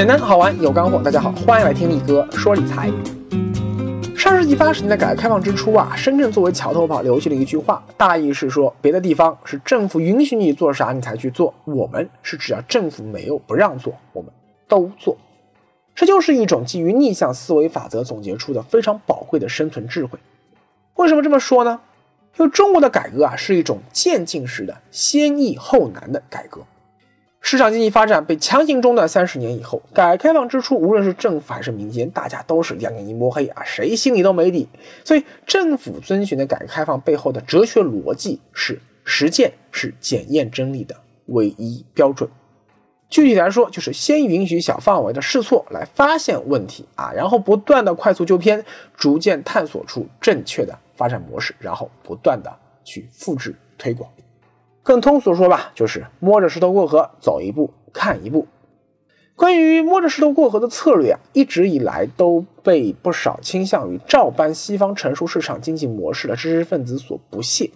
简单好玩有干货，大家好，欢迎来听力哥说理财。上世纪八十年代改革开放之初啊，深圳作为桥头堡，流行了一句话，大意是说，别的地方是政府允许你做啥你才去做，我们是只要政府没有不让做，我们都做。这就是一种基于逆向思维法则总结出的非常宝贵的生存智慧。为什么这么说呢？因为中国的改革啊，是一种渐进式的、先易后难的改革。市场经济发展被强行中断三十年以后，改革开放之初，无论是政府还是民间，大家都是两眼一摸黑啊，谁心里都没底。所以，政府遵循的改革开放背后的哲学逻辑是：实践是检验真理的唯一标准。具体来说，就是先允许小范围的试错来发现问题啊，然后不断的快速纠偏，逐渐探索出正确的发展模式，然后不断的去复制推广。更通俗说吧，就是摸着石头过河，走一步看一步。关于摸着石头过河的策略啊，一直以来都被不少倾向于照搬西方成熟市场经济模式的知识分子所不屑。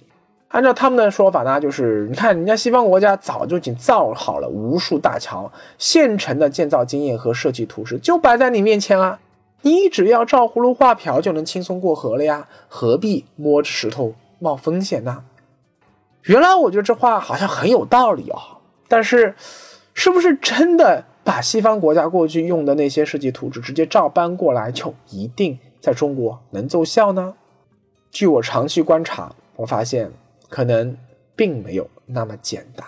按照他们的说法呢，就是你看人家西方国家早就已经造好了无数大桥，现成的建造经验和设计图纸就摆在你面前啊，你只要照葫芦画瓢就能轻松过河了呀，何必摸着石头冒风险呢？原来我觉得这话好像很有道理哦，但是，是不是真的把西方国家过去用的那些设计图纸直接照搬过来，就一定在中国能奏效呢？据我长期观察，我发现可能并没有那么简单。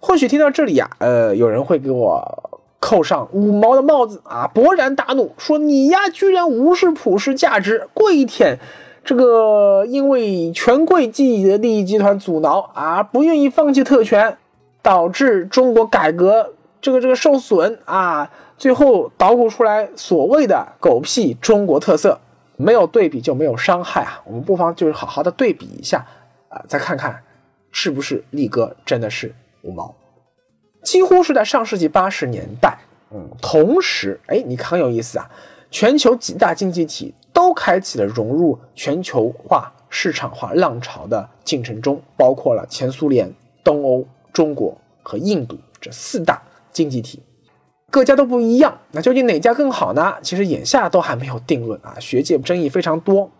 或许听到这里呀，呃，有人会给我扣上五毛的帽子啊，勃然大怒，说你呀，居然无视普世价值，跪舔。这个因为权贵积极的利益集团阻挠啊，不愿意放弃特权，导致中国改革这个这个受损啊，最后捣鼓出来所谓的狗屁中国特色，没有对比就没有伤害啊。我们不妨就是好好的对比一下啊，再看看是不是力哥真的是五毛。几乎是在上世纪八十年代，嗯，同时，哎，你很有意思啊，全球几大经济体。都开启了融入全球化、市场化浪潮的进程中，包括了前苏联、东欧、中国和印度这四大经济体，各家都不一样。那究竟哪家更好呢？其实眼下都还没有定论啊，学界争议非常多。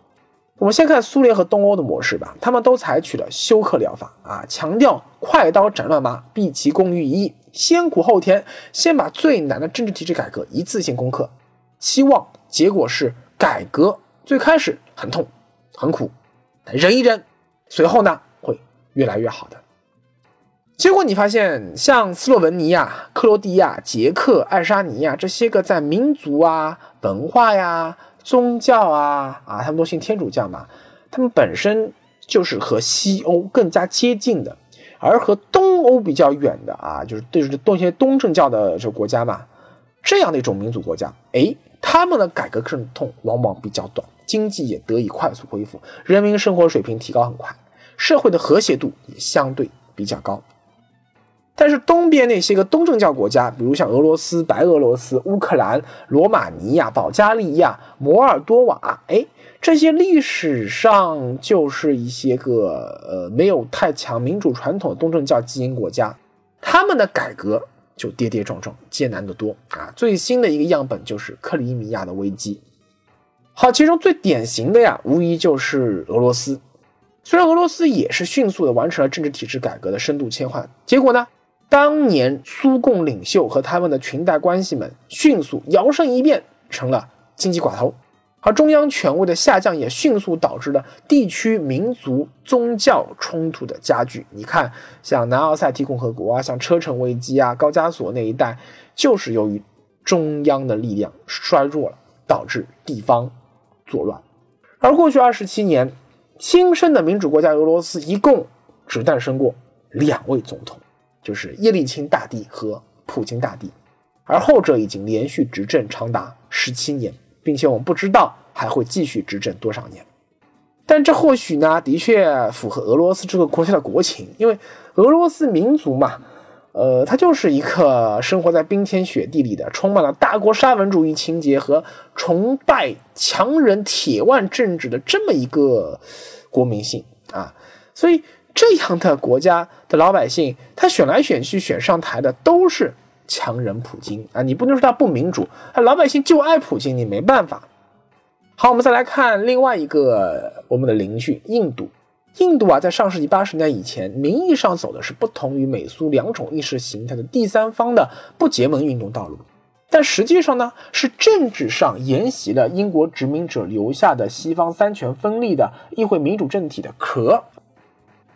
我们先看苏联和东欧的模式吧，他们都采取了休克疗法啊，强调快刀斩乱麻，毕其功于一役，先苦后甜，先把最难的政治体制改革一次性攻克，期望结果是。改革最开始很痛很苦，忍一忍，随后呢会越来越好的。结果你发现，像斯洛文尼亚、克罗地亚、捷克、爱沙尼亚这些个在民族啊、文化呀、宗教啊啊，他们都信天主教嘛，他们本身就是和西欧更加接近的，而和东欧比较远的啊，就是就是东些东正教的这国家嘛，这样的一种民族国家，哎。他们的改革阵痛往往比较短，经济也得以快速恢复，人民生活水平提高很快，社会的和谐度也相对比较高。但是东边那些个东正教国家，比如像俄罗斯、白俄罗斯、乌克兰、罗马尼亚、保加利亚、摩尔多瓦，哎，这些历史上就是一些个呃没有太强民主传统的东正教基因国家，他们的改革。就跌跌撞撞，艰难得多啊！最新的一个样本就是克里米亚的危机。好，其中最典型的呀，无疑就是俄罗斯。虽然俄罗斯也是迅速的完成了政治体制改革的深度切换，结果呢，当年苏共领袖和他们的裙带关系们迅速摇身一变成了经济寡头。而中央权威的下降也迅速导致了地区民族宗教冲突的加剧。你看，像南奥塞梯共和国啊，像车臣危机啊，高加索那一带，就是由于中央的力量衰弱了，导致地方作乱。而过去二十七年，新生的民主国家俄罗斯一共只诞生过两位总统，就是叶利钦大帝和普京大帝，而后者已经连续执政长达十七年。并且我们不知道还会继续执政多少年，但这或许呢，的确符合俄罗斯这个国家的国情，因为俄罗斯民族嘛，呃，它就是一个生活在冰天雪地里的，充满了大国沙文主义情节和崇拜强人铁腕政治的这么一个国民性啊，所以这样的国家的老百姓，他选来选去选上台的都是强人普京啊！你不能说他不民主，老百姓就爱普京，你没办法。好，我们再来看另外一个我们的邻居印度。印度啊，在上世纪八十年代以前，名义上走的是不同于美苏两种意识形态的第三方的不结盟运动道路，但实际上呢，是政治上沿袭了英国殖民者留下的西方三权分立的议会民主政体的壳。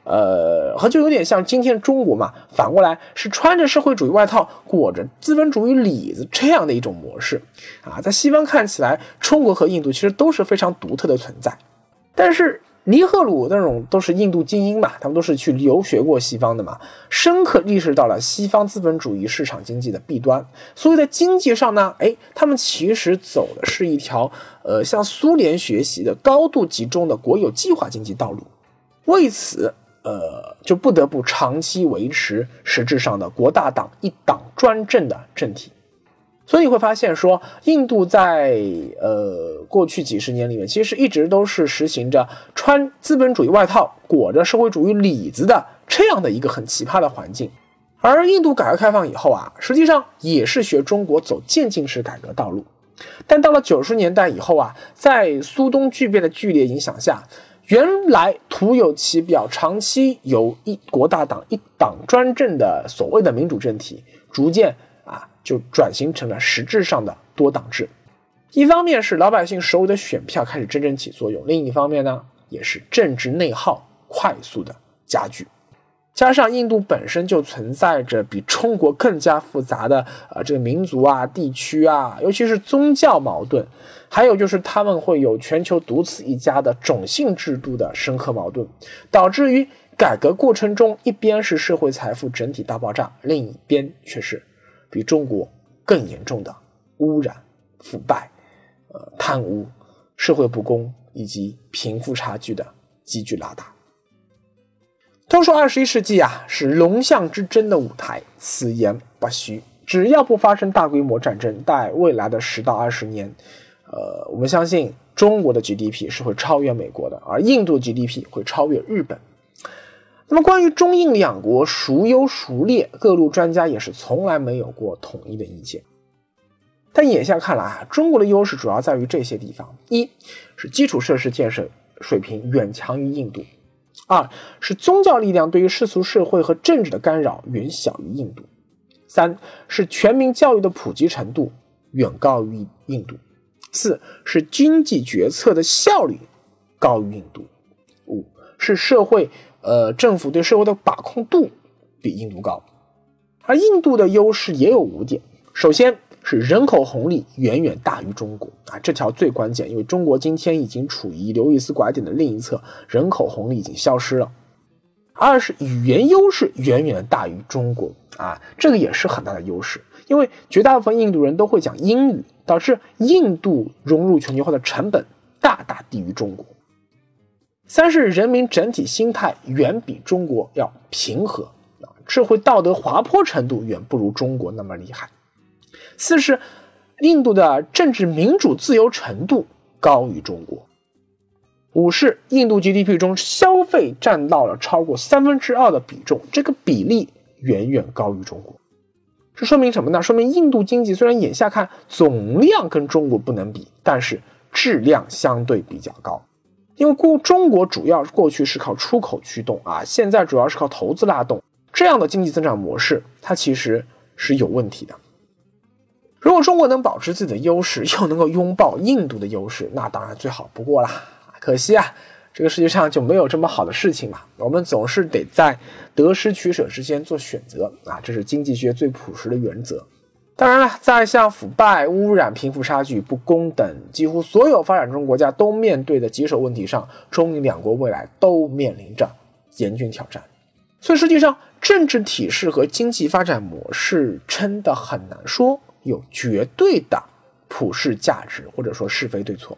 呃，和就有点像今天中国嘛，反过来是穿着社会主义外套，裹着资本主义里子这样的一种模式啊，在西方看起来，中国和印度其实都是非常独特的存在。但是尼赫鲁那种都是印度精英嘛，他们都是去留学过西方的嘛，深刻意识到了西方资本主义市场经济的弊端，所以在经济上呢，哎，他们其实走的是一条呃向苏联学习的高度集中的国有计划经济道路，为此。呃，就不得不长期维持实质上的国大党一党专政的政体，所以你会发现说，印度在呃过去几十年里面，其实一直都是实行着穿资本主义外套、裹着社会主义里子的这样的一个很奇葩的环境。而印度改革开放以后啊，实际上也是学中国走渐进式改革道路，但到了九十年代以后啊，在苏东剧变的剧烈影响下。原来徒有其表，长期由一国大党一党专政的所谓的民主政体，逐渐啊就转型成了实质上的多党制。一方面是老百姓手里的选票开始真正起作用，另一方面呢，也是政治内耗快速的加剧。加上印度本身就存在着比中国更加复杂的呃这个民族啊、地区啊，尤其是宗教矛盾，还有就是他们会有全球独此一家的种姓制度的深刻矛盾，导致于改革过程中，一边是社会财富整体大爆炸，另一边却是比中国更严重的污染、腐败、呃贪污、社会不公以及贫富差距的急剧拉大。都说二十一世纪啊是龙象之争的舞台，此言不虚。只要不发生大规模战争，待未来的十到二十年，呃，我们相信中国的 GDP 是会超越美国的，而印度 GDP 会超越日本。那么关于中印两国孰优孰劣，各路专家也是从来没有过统一的意见。但眼下看来啊，中国的优势主要在于这些地方：一是基础设施建设水平远强于印度。二是宗教力量对于世俗社会和政治的干扰远小于印度，三是全民教育的普及程度远高于印度，四是经济决策的效率高于印度，五是社会呃政府对社会的把控度比印度高，而印度的优势也有五点，首先。是人口红利远远大于中国啊，这条最关键，因为中国今天已经处于刘易斯拐点的另一侧，人口红利已经消失了。二是语言优势远远大于中国啊，这个也是很大的优势，因为绝大部分印度人都会讲英语，导致印度融入全球化的成本大大低于中国。三是人民整体心态远比中国要平和啊，社会道德滑坡程度远不如中国那么厉害。四是，印度的政治民主自由程度高于中国。五是，印度 GDP 中消费占到了超过三分之二的比重，这个比例远远高于中国。这说明什么呢？说明印度经济虽然眼下看总量跟中国不能比，但是质量相对比较高。因为过中国主要过去是靠出口驱动啊，现在主要是靠投资拉动，这样的经济增长模式，它其实是有问题的。如果中国能保持自己的优势，又能够拥抱印度的优势，那当然最好不过啦。可惜啊，这个世界上就没有这么好的事情嘛。我们总是得在得失取舍之间做选择啊，这是经济学最朴实的原则。当然了，在像腐败、污染、贫富差距、不公等几乎所有发展中国家都面对的棘手问题上，中印两国未来都面临着严峻挑战。所以，实际上政治体制和经济发展模式真的很难说。有绝对的普世价值，或者说是非对错。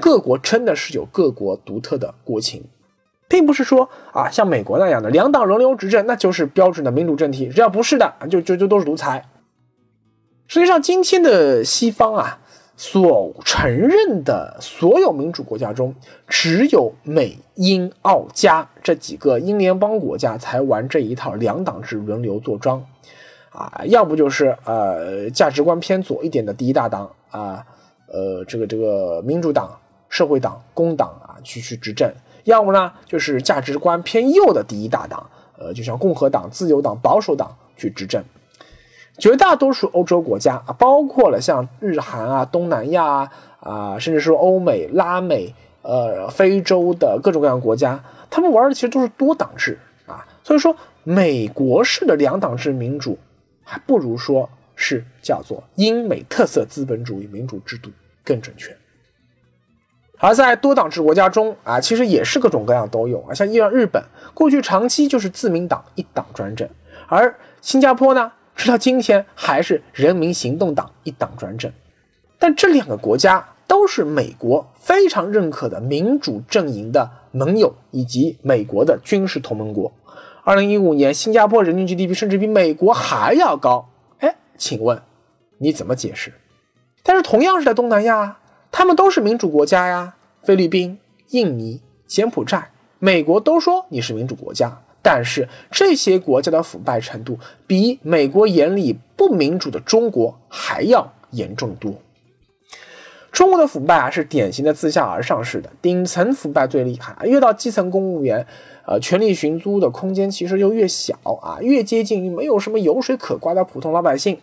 各国真的是有各国独特的国情，并不是说啊，像美国那样的两党轮流执政，那就是标准的民主政体。只要不是的，就就就都是独裁。实际上，今天的西方啊，所承认的所有民主国家中，只有美、英、澳、加这几个英联邦国家才玩这一套两党制轮流坐庄。啊，要不就是呃价值观偏左一点的第一大党啊，呃这个这个民主党、社会党、工党啊去去执政；要么呢就是价值观偏右的第一大党，呃就像共和党、自由党、保守党去执政。绝大多数欧洲国家啊，包括了像日韩啊、东南亚啊，啊，甚至是欧美、拉美、呃、非洲的各种各样国家，他们玩的其实都是多党制啊。所以说，美国式的两党制民主，还不如说是叫做英美特色资本主义民主制度更准确。而在多党制国家中啊，其实也是各种各样都有啊，像伊朗、日本过去长期就是自民党一党专政，而新加坡呢？直到今天还是人民行动党一党专政，但这两个国家都是美国非常认可的民主阵营的盟友以及美国的军事同盟国。二零一五年，新加坡人均 GDP 甚至比美国还要高。哎，请问你怎么解释？但是同样是在东南亚，他们都是民主国家呀，菲律宾、印尼、柬埔寨，美国都说你是民主国家。但是这些国家的腐败程度比美国眼里不民主的中国还要严重多。中国的腐败啊是典型的自下而上式的，顶层腐败最厉害，越到基层公务员，呃，权力寻租的空间其实就越小啊，越接近于没有什么油水可刮的普通老百姓。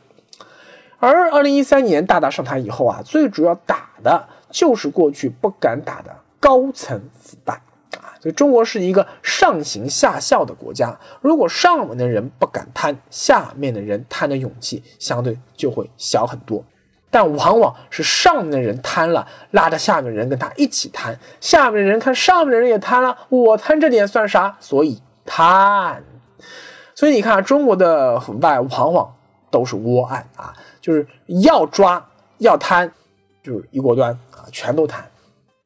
而二零一三年大大上台以后啊，最主要打的就是过去不敢打的高层腐败啊。所以中国是一个上行下效的国家，如果上面的人不敢贪，下面的人贪的勇气相对就会小很多。但往往是上面的人贪了，拉着下面人跟他一起贪；下面的人看上面的人也贪了，我贪这点算啥？所以贪。所以你看，中国的腐败往往都是窝案啊，就是要抓要贪，就是一锅端啊，全都贪。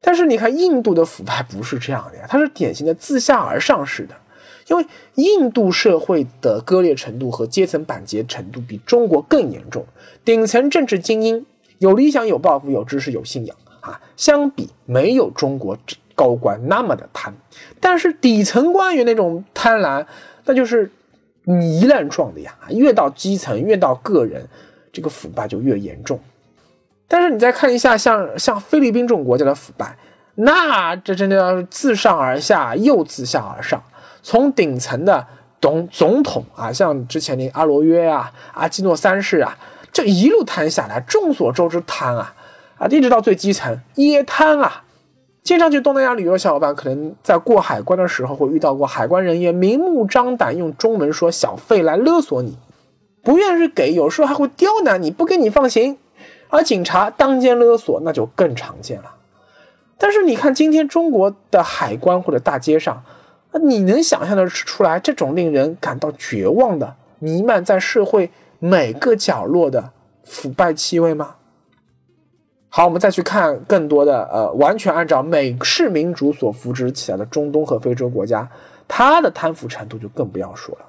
但是你看，印度的腐败不是这样的呀，它是典型的自下而上式的，因为印度社会的割裂程度和阶层板结程度比中国更严重。顶层政治精英有理想、有抱负、有知识、有信仰啊，相比没有中国高官那么的贪。但是底层官员那种贪婪，那就是糜烂状的呀，越到基层，越到个人，这个腐败就越严重。但是你再看一下，像像菲律宾这种国家的腐败，那这真的要是自上而下又自下而上，从顶层的总总统啊，像之前的阿罗约啊、阿基诺三世啊，这一路贪下来，众所周知贪啊啊，一直到最基层也贪啊。经常去东南亚旅游的小伙伴，可能在过海关的时候会遇到过海关人员明目张胆用中文说小费来勒索你，不愿意给，有时候还会刁难你，不给你放行。而警察当街勒索，那就更常见了。但是你看，今天中国的海关或者大街上，你能想象的出来这种令人感到绝望的、弥漫在社会每个角落的腐败气味吗？好，我们再去看更多的，呃，完全按照美式民主所扶植起来的中东和非洲国家，它的贪腐程度就更不要说了。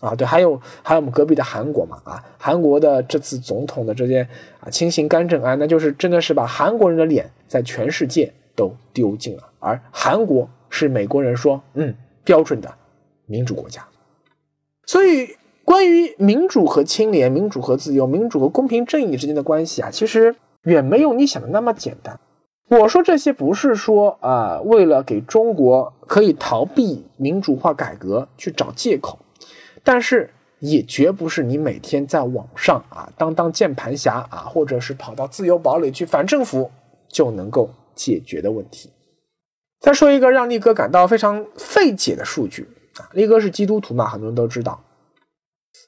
啊，对，还有还有我们隔壁的韩国嘛，啊，韩国的这次总统的这些啊轻刑干政案，那就是真的是把韩国人的脸在全世界都丢尽了。而韩国是美国人说，嗯，标准的民主国家。所以，关于民主和清廉、民主和自由、民主和公平正义之间的关系啊，其实远没有你想的那么简单。我说这些不是说啊，为了给中国可以逃避民主化改革去找借口。但是也绝不是你每天在网上啊当当键盘侠啊，或者是跑到自由堡垒去反政府就能够解决的问题。再说一个让力哥感到非常费解的数据啊，力哥是基督徒嘛，很多人都知道。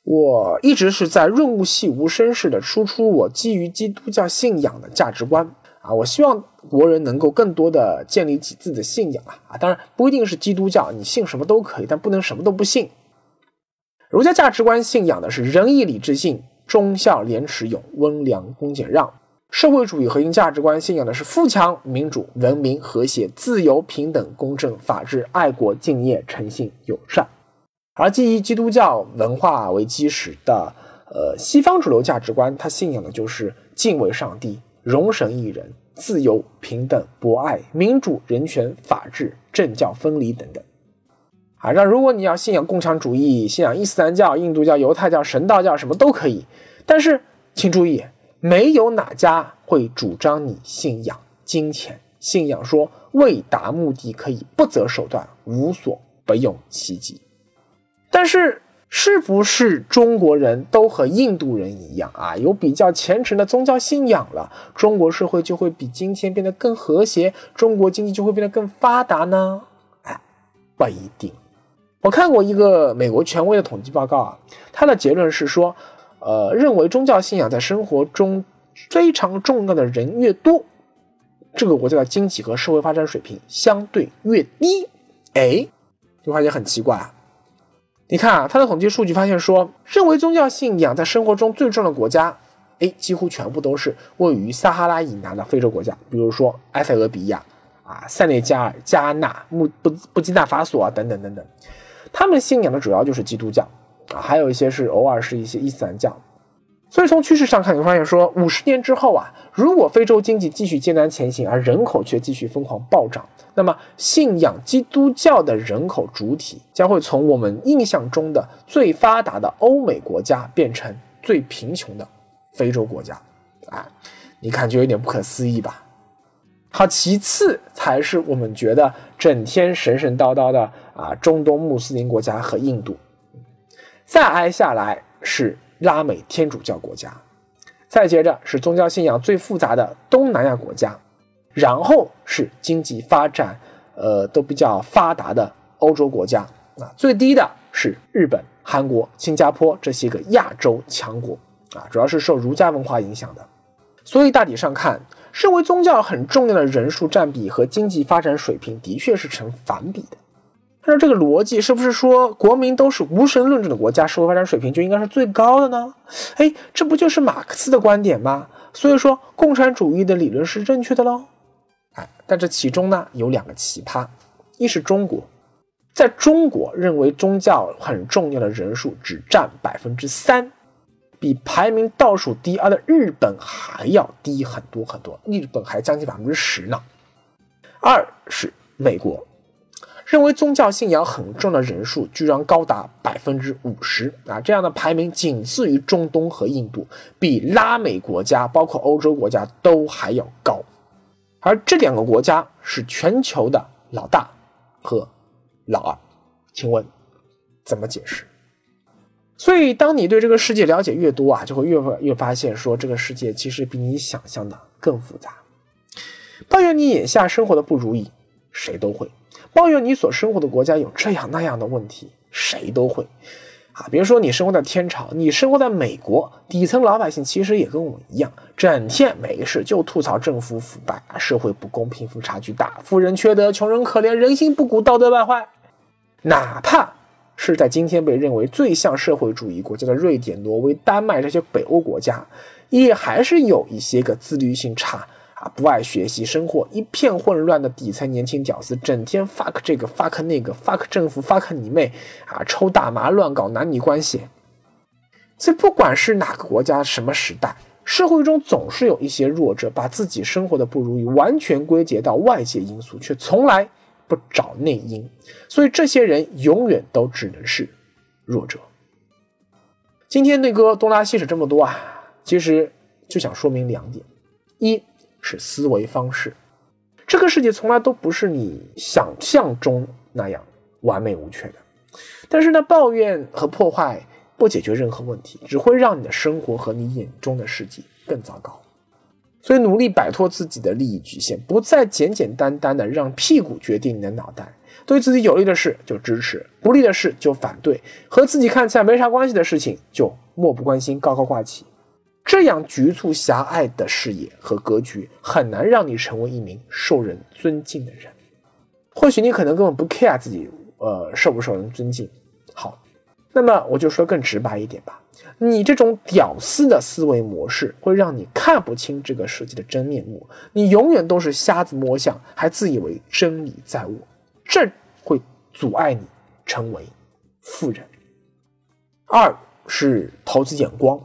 我一直是在润物细无声似的输出我基于基督教信仰的价值观啊，我希望国人能够更多的建立起自己的信仰啊啊，当然不一定是基督教，你信什么都可以，但不能什么都不信。儒家价值观信仰的是仁义礼智信、忠孝廉耻勇、温良恭俭让；社会主义核心价值观信仰的是富强、民主、文明、和谐、自由、平等、公正、法治、爱国、敬业、诚信、友善。而基于基督教文化为基石的，呃，西方主流价值观，它信仰的就是敬畏上帝、容神益人、自由、平等、博爱、民主、人权、法治、政教分离等等。啊，让如果你要信仰共产主义、信仰伊斯兰教、印度教、犹太教、神道教什么都可以，但是请注意，没有哪家会主张你信仰金钱，信仰说为达目的可以不择手段、无所不用其极。但是，是不是中国人都和印度人一样啊，有比较虔诚的宗教信仰了，中国社会就会比今天变得更和谐，中国经济就会变得更发达呢？哎，不一定。我看过一个美国权威的统计报告啊，他的结论是说，呃，认为宗教信仰在生活中非常重要的人越多，这个国家的经济和社会发展水平相对越低。哎，就发现很奇怪啊。你看啊，他的统计数据发现说，认为宗教信仰在生活中最重要的国家，哎，几乎全部都是位于撒哈拉以南的非洲国家，比如说埃塞俄比亚啊、塞内加尔、加纳、穆布布基纳法索啊等等等等。他们信仰的主要就是基督教啊，还有一些是偶尔是一些伊斯兰教。所以从趋势上看，你会发现说，五十年之后啊，如果非洲经济继续艰难前行，而人口却继续疯狂暴涨，那么信仰基督教的人口主体将会从我们印象中的最发达的欧美国家变成最贫穷的非洲国家。啊，你感觉有点不可思议吧？好，其次才是我们觉得整天神神叨叨的啊，中东穆斯林国家和印度，再挨下来是拉美天主教国家，再接着是宗教信仰最复杂的东南亚国家，然后是经济发展呃都比较发达的欧洲国家啊，最低的是日本、韩国、新加坡这些个亚洲强国啊，主要是受儒家文化影响的，所以大体上看。身为宗教很重要的人数占比和经济发展水平的确是成反比的。按照这个逻辑，是不是说国民都是无神论者的国家，社会发展水平就应该是最高的呢？哎，这不就是马克思的观点吗？所以说，共产主义的理论是正确的喽。哎，但这其中呢有两个奇葩，一是中国，在中国认为宗教很重要的人数只占百分之三。比排名倒数第二的日本还要低很多很多，日本还将近百分之十呢。二是美国，认为宗教信仰很重的人数居然高达百分之五十啊，这样的排名仅次于中东和印度，比拉美国家包括欧洲国家都还要高。而这两个国家是全球的老大和老二，请问怎么解释？所以，当你对这个世界了解越多啊，就会越越发现说，这个世界其实比你想象的更复杂。抱怨你眼下生活的不如意，谁都会；抱怨你所生活的国家有这样那样的问题，谁都会。啊，别说你生活在天朝，你生活在美国，底层老百姓其实也跟我们一样，整天没事就吐槽政府腐败、社会不公、贫富差距大、富人缺德、穷人可怜、人心不古、道德败坏，哪怕。是在今天被认为最像社会主义国家的瑞典、挪威、丹麦这些北欧国家，也还是有一些个自律性差啊、不爱学习、生活一片混乱的底层年轻屌丝，整天 fuck 这个 fuck 那个 fuck 政府 fuck 你妹啊，抽大麻乱搞男女关系。这不管是哪个国家、什么时代，社会中总是有一些弱者，把自己生活的不如意完全归结到外界因素，却从来。不找内因，所以这些人永远都只能是弱者。今天内哥东拉西扯这么多啊，其实就想说明两点：一是思维方式，这个世界从来都不是你想象中那样完美无缺的。但是呢，抱怨和破坏不解决任何问题，只会让你的生活和你眼中的世界更糟糕。所以，努力摆脱自己的利益局限，不再简简单单的让屁股决定你的脑袋。对自己有利的事就支持，不利的事就反对，和自己看起来没啥关系的事情就漠不关心、高高挂起。这样局促狭隘的视野和格局，很难让你成为一名受人尊敬的人。或许你可能根本不 care 自己，呃，受不受人尊敬。好，那么我就说更直白一点吧。你这种屌丝的思维模式会让你看不清这个世界的真面目，你永远都是瞎子摸象，还自以为真理在握，这会阻碍你成为富人。二是投资眼光，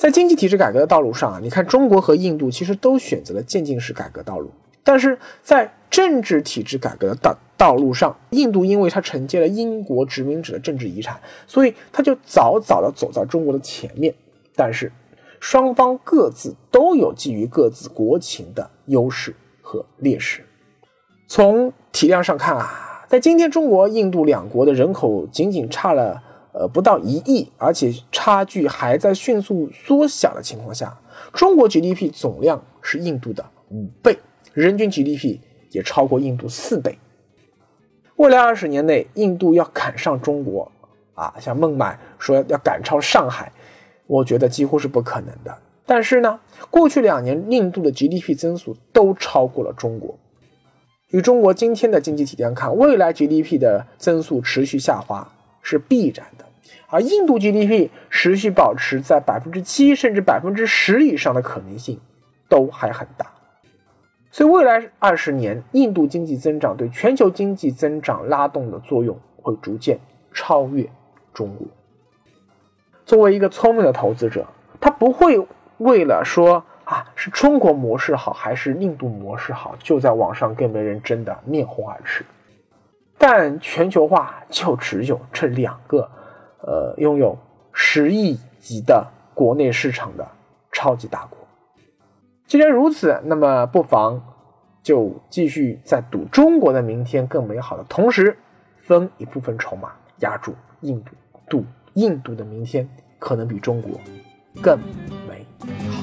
在经济体制改革的道路上啊，你看中国和印度其实都选择了渐进式改革道路，但是在政治体制改革的道道路上，印度因为它承接了英国殖民者的政治遗产，所以它就早早的走在中国的前面。但是，双方各自都有基于各自国情的优势和劣势。从体量上看啊，在今天中国、印度两国的人口仅仅差了呃不到一亿，而且差距还在迅速缩小的情况下，中国 GDP 总量是印度的五倍，人均 GDP 也超过印度四倍。未来二十年内，印度要赶上中国，啊，像孟买说要赶超上海，我觉得几乎是不可能的。但是呢，过去两年印度的 GDP 增速都超过了中国。与中国今天的经济体量看，未来 GDP 的增速持续下滑是必然的，而印度 GDP 持续保持在百分之七甚至百分之十以上的可能性都还很大。所以，未来二十年，印度经济增长对全球经济增长拉动的作用会逐渐超越中国。作为一个聪明的投资者，他不会为了说啊是中国模式好还是印度模式好，就在网上跟别人争得面红耳赤。但全球化就只有这两个，呃，拥有十亿级的国内市场的超级大国。既然如此，那么不妨就继续在赌中国的明天更美好的同时，分一部分筹码压住印度，赌印度的明天可能比中国更美好